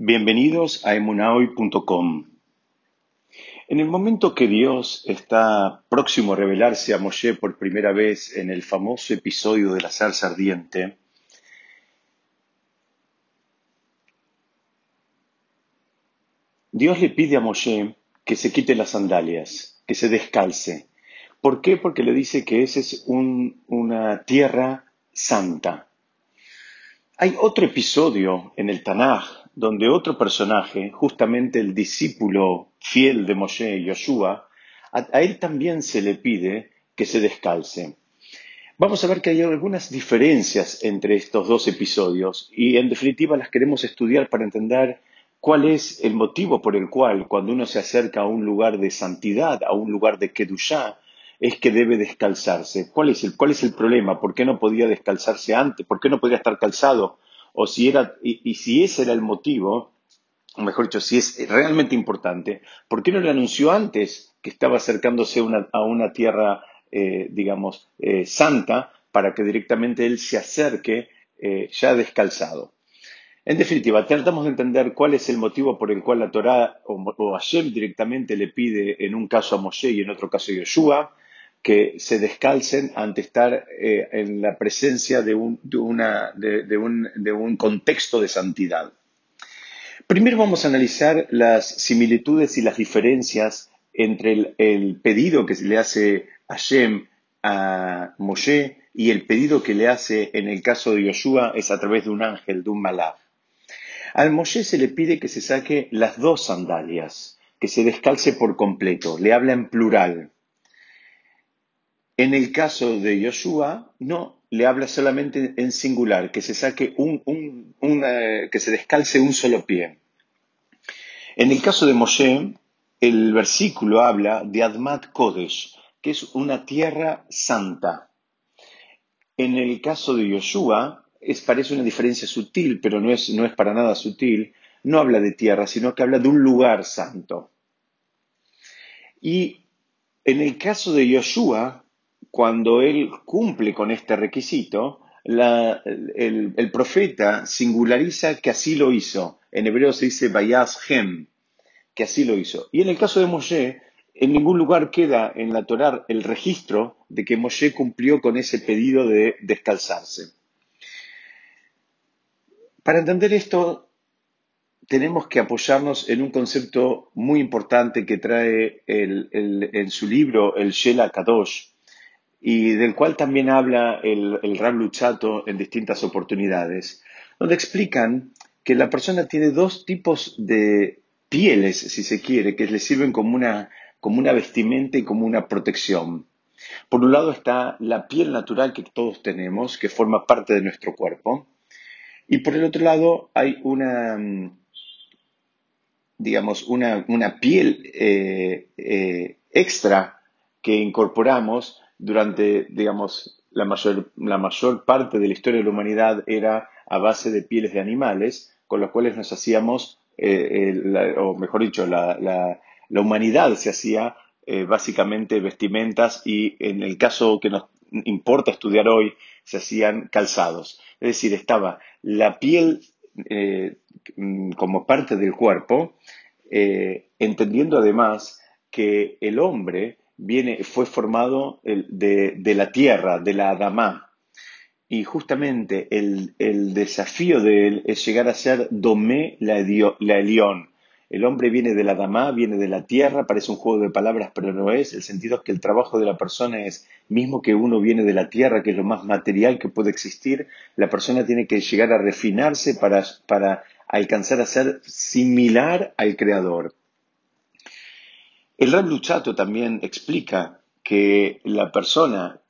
Bienvenidos a emunahoy.com. En el momento que Dios está próximo a revelarse a Moshe por primera vez en el famoso episodio de la zarza ardiente, Dios le pide a Moshe que se quite las sandalias, que se descalce. ¿Por qué? Porque le dice que esa es una tierra santa. Hay otro episodio en el Tanaj donde otro personaje, justamente el discípulo fiel de Moshe, Yoshua, a, él también se le pide que se descalce. Vamos a ver que hay algunas diferencias entre estos dos episodios y en definitiva las queremos estudiar para entender cuál es el motivo por el cual cuando uno se acerca a un lugar de santidad, a un lugar de Kedushá, es que debe descalzarse. ¿Cuál es, el, ¿Cuál es el problema? ¿Por qué no podía descalzarse antes? ¿Por qué no podía estar calzado o si era, y, si ese era el motivo, o mejor dicho, si es realmente importante, ¿por qué no le anunció antes que estaba acercándose a una tierra, eh, digamos, eh, santa, para que directamente él se acerque eh, ya descalzado? En definitiva, tratamos de entender cuál es el motivo por el cual la Torá o, o Hashem directamente le pide en un caso a Moshe y en otro caso a Yeshua, que se descalcen ante estar eh, en la presencia de un, contexto de santidad. Primero vamos a analizar las similitudes y las diferencias entre el, pedido que se le hace a Hashem a Moshe y el pedido que le hace en el caso de Yoshua es a través de un ángel, de un malach. Al Moshe se le pide que se saque las dos sandalias, que se descalce por completo, le habla en plural. En el caso de Yoshua, no, le habla solamente en singular, que se saque un, que se descalce un solo pie. En el caso de Moshe, el versículo habla de Admat Kodesh, que es una tierra santa. En el caso de Yoshua, es, parece una diferencia sutil, pero no es, no es para nada sutil, no habla de tierra, sino que habla de un lugar santo. Y en el caso de Yoshua, cuando él cumple con este requisito, el, profeta singulariza que así lo hizo. En hebreo se dice Bayaz Hem, que así lo hizo. Y en el caso de Moshe, en ningún lugar queda en la Torá el registro de que Moshe cumplió con ese pedido de descalzarse. Para entender esto, tenemos que apoyarnos en un concepto muy importante que trae en su libro el Shela Kadosh, y del cual también habla el, el Rab Luchato en distintas oportunidades, donde explican que la persona tiene dos tipos de pieles, si se quiere, que le sirven como una, como una vestimenta y como una protección. Por un lado está la piel natural que todos tenemos, que forma parte de nuestro cuerpo, y por el otro lado hay una, digamos, una, una piel eh, eh, extra que incorporamos durante, digamos, la mayor, la mayor parte de la historia de la humanidad era a base de pieles de animales, con los cuales nos hacíamos, eh, o mejor dicho, la, la, la humanidad se hacía eh, básicamente vestimentas y en el caso que nos importa estudiar hoy, se hacían calzados. Es decir, estaba la piel eh, como parte del cuerpo, entendiendo además que el hombre viene, fue formado de, la tierra, de la Adamá. Y justamente el, desafío de él es llegar a ser Domé la, la Elión. El hombre viene de la Adamá, viene de la tierra, parece un juego de palabras, pero no es. El sentido es que el trabajo de la persona es, mismo que uno viene de la tierra, que es lo más material que puede existir, la persona tiene que llegar a refinarse para, para alcanzar a ser similar al Creador. El Rab Luchato también explica que la persona,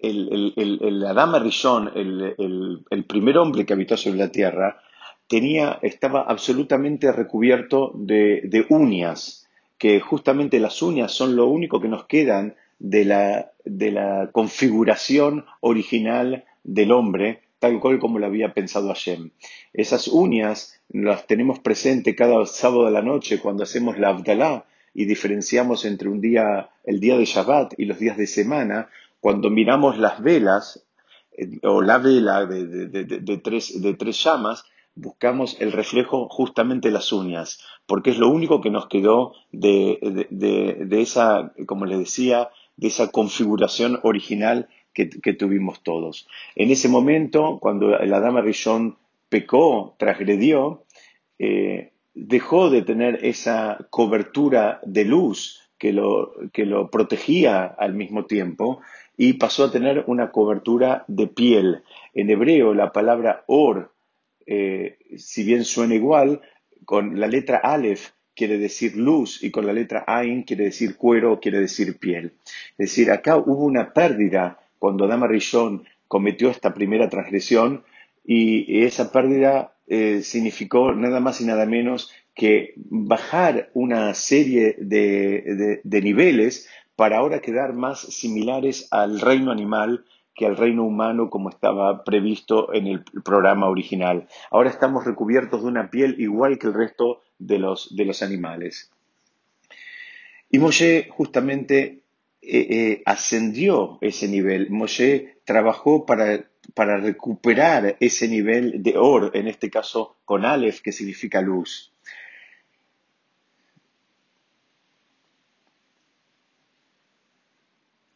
el, el, el, Rishon, el, primer hombre que habitó sobre la tierra, tenía, estaba absolutamente recubierto de, de uñas, que justamente las uñas son lo único que nos quedan de la, de la configuración original del hombre, tal cual como lo había pensado Hashem. Esas uñas las tenemos presentes cada sábado de la noche cuando hacemos la Abdalá, y diferenciamos entre un día, el día de Shabbat y los días de semana, cuando miramos las velas eh, o la vela de, tres, llamas, buscamos el reflejo justamente las uñas, porque es lo único que nos quedó de, de, esa, como les decía, de esa configuración original que, tuvimos todos. En ese momento, cuando la dama Rishon pecó, transgredió, eh, dejó de tener esa cobertura de luz que lo, que lo protegía al mismo tiempo y pasó a tener una cobertura de piel. En hebreo la palabra or, eh, si bien suena igual, con la letra Aleph quiere decir luz y con la letra Ain quiere decir cuero, quiere decir piel. Es decir, acá hubo una pérdida cuando Adama Rishon cometió esta primera transgresión y esa pérdida eh, significó nada más y nada menos que bajar una serie de, niveles para ahora quedar más similares al reino animal que al reino humano como estaba previsto en el programa original. Ahora estamos recubiertos de una piel igual que el resto de los, de los animales. Y Moshe justamente eh, eh, ascendió ese nivel. Moshe trabajó para para recuperar ese nivel de Or, en este caso con Aleph, que significa luz.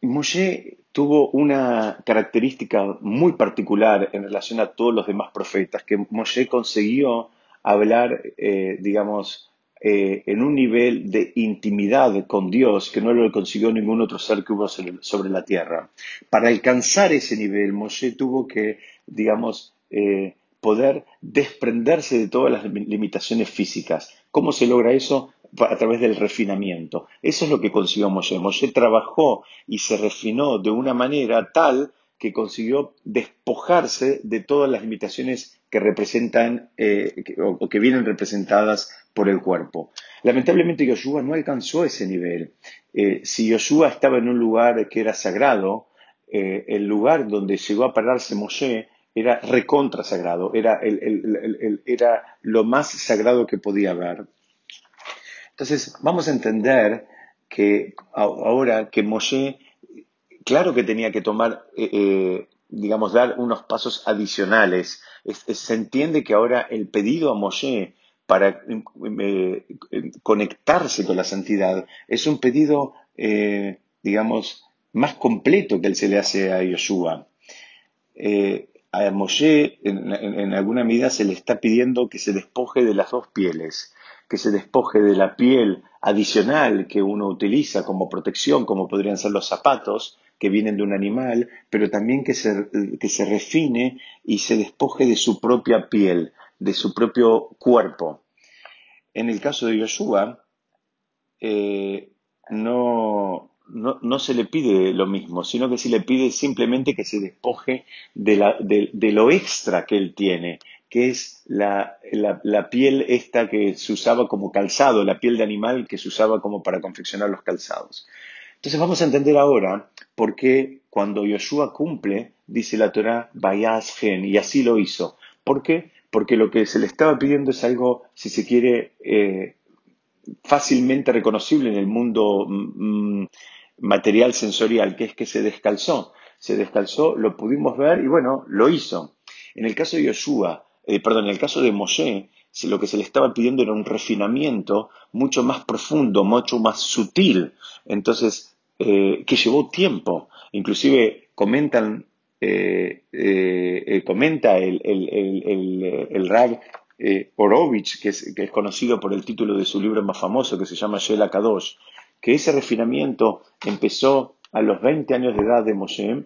Moshe tuvo una característica muy particular en relación a todos los demás profetas, que Moshe consiguió hablar, eh, digamos, eh, en un nivel de intimidad con Dios que no lo consiguió ningún otro ser que hubo sobre la tierra. Para alcanzar ese nivel, Moshe tuvo que, digamos, eh, poder desprenderse de todas las limitaciones físicas. ¿Cómo se logra eso? A través del refinamiento. Eso es lo que consiguió Moshe. Moshe trabajó y se refinó de una manera tal que consiguió despojarse de todas las limitaciones que representan eh, o, que vienen representadas por el cuerpo. Lamentablemente Yoshua no alcanzó ese nivel. Eh, si Yoshua estaba en un lugar que era sagrado, eh, el lugar donde llegó a pararse Moshe era recontra sagrado, era, era lo más sagrado que podía haber. Entonces, vamos a entender que ahora que Moshe, claro que tenía que tomar, eh, digamos, dar unos pasos adicionales. se entiende que ahora el pedido a Moshe para eh, conectarse con la santidad. Es un pedido, eh, digamos, más completo que el se le hace a Yoshua. Eh, a Moshe, en, alguna medida, se le está pidiendo que se despoje de las dos pieles, que se despoje de la piel adicional que uno utiliza como protección, como podrían ser los zapatos, que vienen de un animal, pero también que se, que se refine y se despoje de su propia piel, de su propio cuerpo. En el caso de Yoshua, eh, no, no, se le pide lo mismo, sino que se le pide simplemente que se despoje de, lo extra que él tiene, que es la, la, piel esta que se usaba como calzado, la piel de animal que se usaba como para confeccionar los calzados. Entonces vamos a entender ahora por qué cuando Yoshua cumple, dice la Torah, vayas gen, y así lo hizo. ¿Por qué? Porque lo que se le estaba pidiendo es algo, si se quiere, eh, fácilmente reconocible en el mundo mm, mm, material sensorial, que es que se descalzó. Se descalzó, lo pudimos ver y bueno, lo hizo. En el caso de Yoshua, eh, perdón, en el caso de Moshe, lo que se le estaba pidiendo era un refinamiento mucho más profundo, mucho más sutil, entonces, eh, que llevó tiempo. Inclusive comentan eh, eh, eh, comenta el, el, el, el Orovich, que es, que es, conocido por el título de su libro más famoso, que se llama Shela Kadosh, que ese refinamiento empezó a los 20 años de edad de Moshe,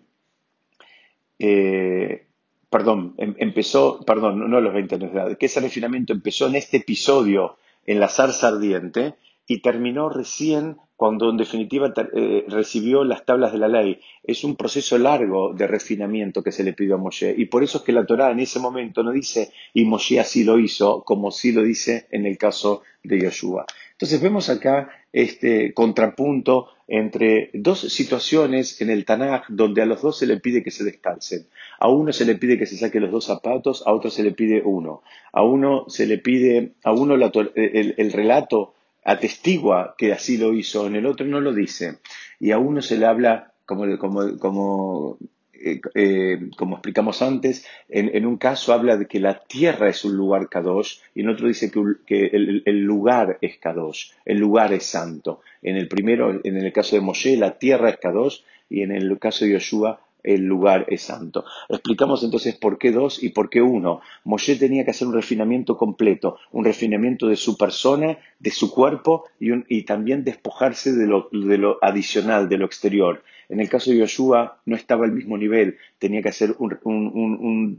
perdón, em, empezó, perdón, no a los 20 años de edad, que ese refinamiento empezó en este episodio en la zarza ardiente y terminó recién cuando en definitiva eh, recibió las tablas de la ley. Es un proceso largo de refinamiento que se le pidió a Moshe. Y por eso es que la Torá en ese momento no dice, y Moshe así lo hizo, como sí lo dice en el caso de Yoshua. Entonces vemos acá este contrapunto entre dos situaciones en el Tanaj donde a los dos se le pide que se descalcen. A uno se le pide que se saque los dos zapatos, a otro se le pide uno. A uno se le pide, a uno el relato atestigua que así lo hizo, en el otro no lo dice. Y a uno se le habla como, como, eh, eh, como explicamos antes, en, un caso habla de que la tierra es un lugar kadosh y en otro dice que, el, lugar es kadosh, el lugar es santo. En el primero, en el caso de Moshe, la tierra es kadosh y en el caso de Yoshua, el lugar es santo. Explicamos entonces por qué dos y por qué uno. Moshe tenía que hacer un refinamiento completo, un refinamiento de su persona, de su cuerpo y, también despojarse de lo, adicional, de lo exterior. En el caso de Yoshua no estaba al mismo nivel, tenía que hacer un,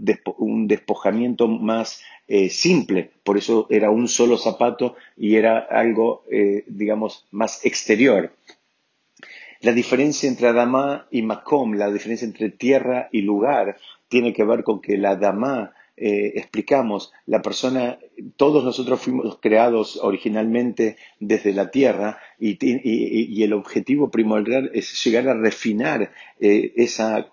despojamiento más eh, simple, por eso era un solo zapato y era algo, eh, digamos, más exterior. La diferencia entre Adamá y Macom, la diferencia entre tierra y lugar, tiene que ver con que la Adamá, eh, explicamos, la persona, todos nosotros fuimos creados originalmente desde la tierra y, el objetivo primordial es llegar a refinar eh, esa,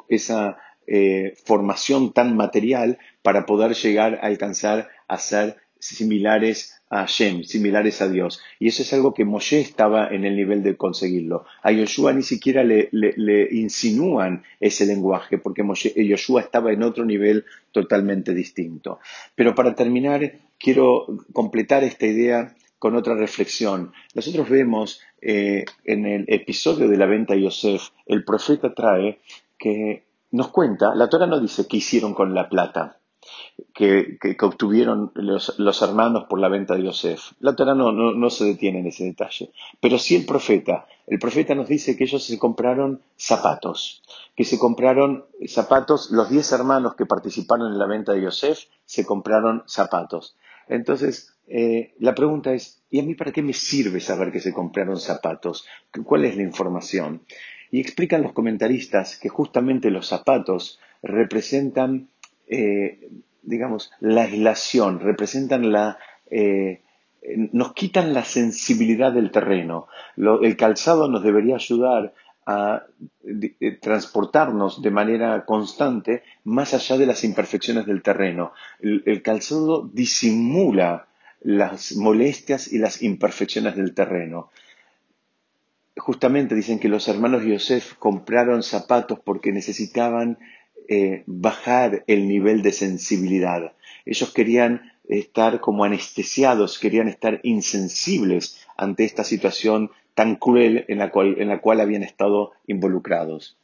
eh, formación tan material para poder llegar a alcanzar a ser similares a Hashem, similares a Dios. Y eso es algo que Moshe estaba en el nivel de conseguirlo. A Yoshua ni siquiera le, insinúan ese lenguaje, porque Moshe, Yoshua estaba en otro nivel totalmente distinto. Pero para terminar, quiero completar esta idea con otra reflexión. Nosotros vemos eh, en el episodio de la venta de Yosef, el profeta trae que nos cuenta, la Torah no dice qué hicieron con la plata, que, obtuvieron los, hermanos por la venta de Yosef. La Torah no, se detiene en ese detalle, pero sí el profeta. El profeta nos dice que ellos se compraron zapatos, que se compraron zapatos, los diez hermanos que participaron en la venta de Yosef se compraron zapatos. Entonces, eh, la pregunta es, ¿y a mí para qué me sirve saber que se compraron zapatos? ¿Cuál es la información? Y explican los comentaristas que justamente los zapatos representan eh, digamos, la aislación, representan la, eh, nos quitan la sensibilidad del terreno. el calzado nos debería ayudar a eh, transportarnos de manera constante más allá de las imperfecciones del terreno. El, calzado disimula las molestias y las imperfecciones del terreno. Justamente dicen que los hermanos Yosef compraron zapatos porque necesitaban eh, bajar el nivel de sensibilidad. Ellos querían estar como anestesiados, querían estar insensibles ante esta situación tan cruel en la cual, en la cual habían estado involucrados.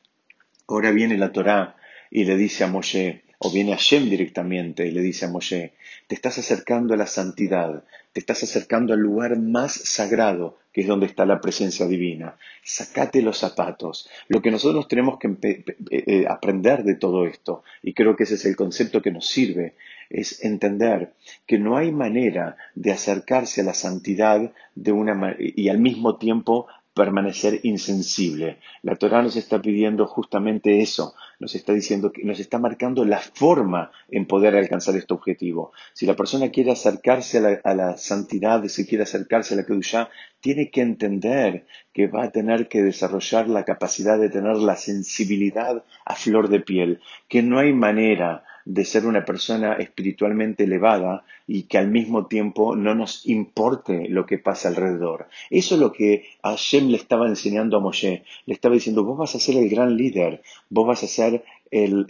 Ahora viene la Torá y le dice a Moshe, o viene a Shem directamente y le dice a Moshe, te estás acercando a la santidad, te estás acercando al lugar más sagrado, es donde está la presencia divina. Sacate los zapatos. Lo que nosotros tenemos que eh, eh, aprender de todo esto, y creo que ese es el concepto que nos sirve, es entender que no hay manera de acercarse a la santidad de una y al mismo tiempo permanecer insensible. La Torah nos está pidiendo justamente eso, nos está diciendo que nos está marcando la forma en poder alcanzar este objetivo. Si la persona quiere acercarse a la, santidad, si quiere acercarse a la Kedushá, tiene que entender que va a tener que desarrollar la capacidad de tener la sensibilidad a flor de piel, que no hay manera de ser una persona espiritualmente elevada y que al mismo tiempo no nos importe lo que pasa alrededor. Eso es lo que Hashem le estaba enseñando a Moshe. Le estaba diciendo, vos vas a ser el gran líder, vos vas a ser el,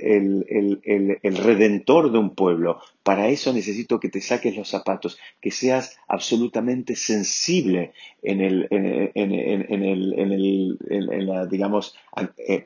redentor de un pueblo. Para eso necesito que te saques los zapatos, que seas absolutamente sensible en el, en, el, la, digamos, eh,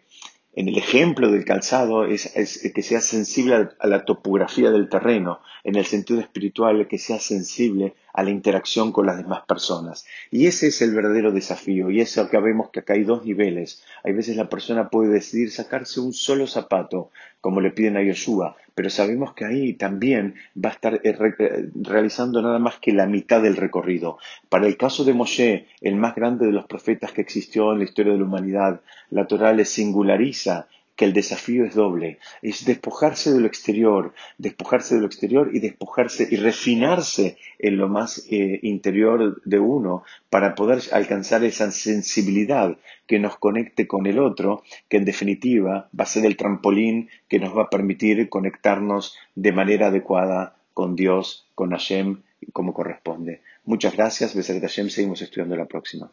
en el ejemplo del calzado es, que sea sensible a la topografía del terreno, en el sentido espiritual que sea sensible a la interacción con las demás personas. Y ese es el verdadero desafío, y eso que vemos que acá hay dos niveles. Hay veces la persona puede decidir sacarse un solo zapato, como le piden a Yoshua, pero sabemos que ahí también va a estar eh, eh, realizando nada más que la mitad del recorrido. Para el caso de Moshe, el más grande de los profetas que existió en la historia de la humanidad, la Torah le singulariza que el desafío es doble, es despojarse de lo exterior, despojarse de lo exterior y despojarse y refinarse en lo más eh, interior de uno para poder alcanzar esa sensibilidad que nos conecte con el otro, que en definitiva va a ser el trampolín que nos va a permitir conectarnos de manera adecuada con Dios, con Hashem, como corresponde. Muchas gracias, Beser Hashem, seguimos estudiando la próxima.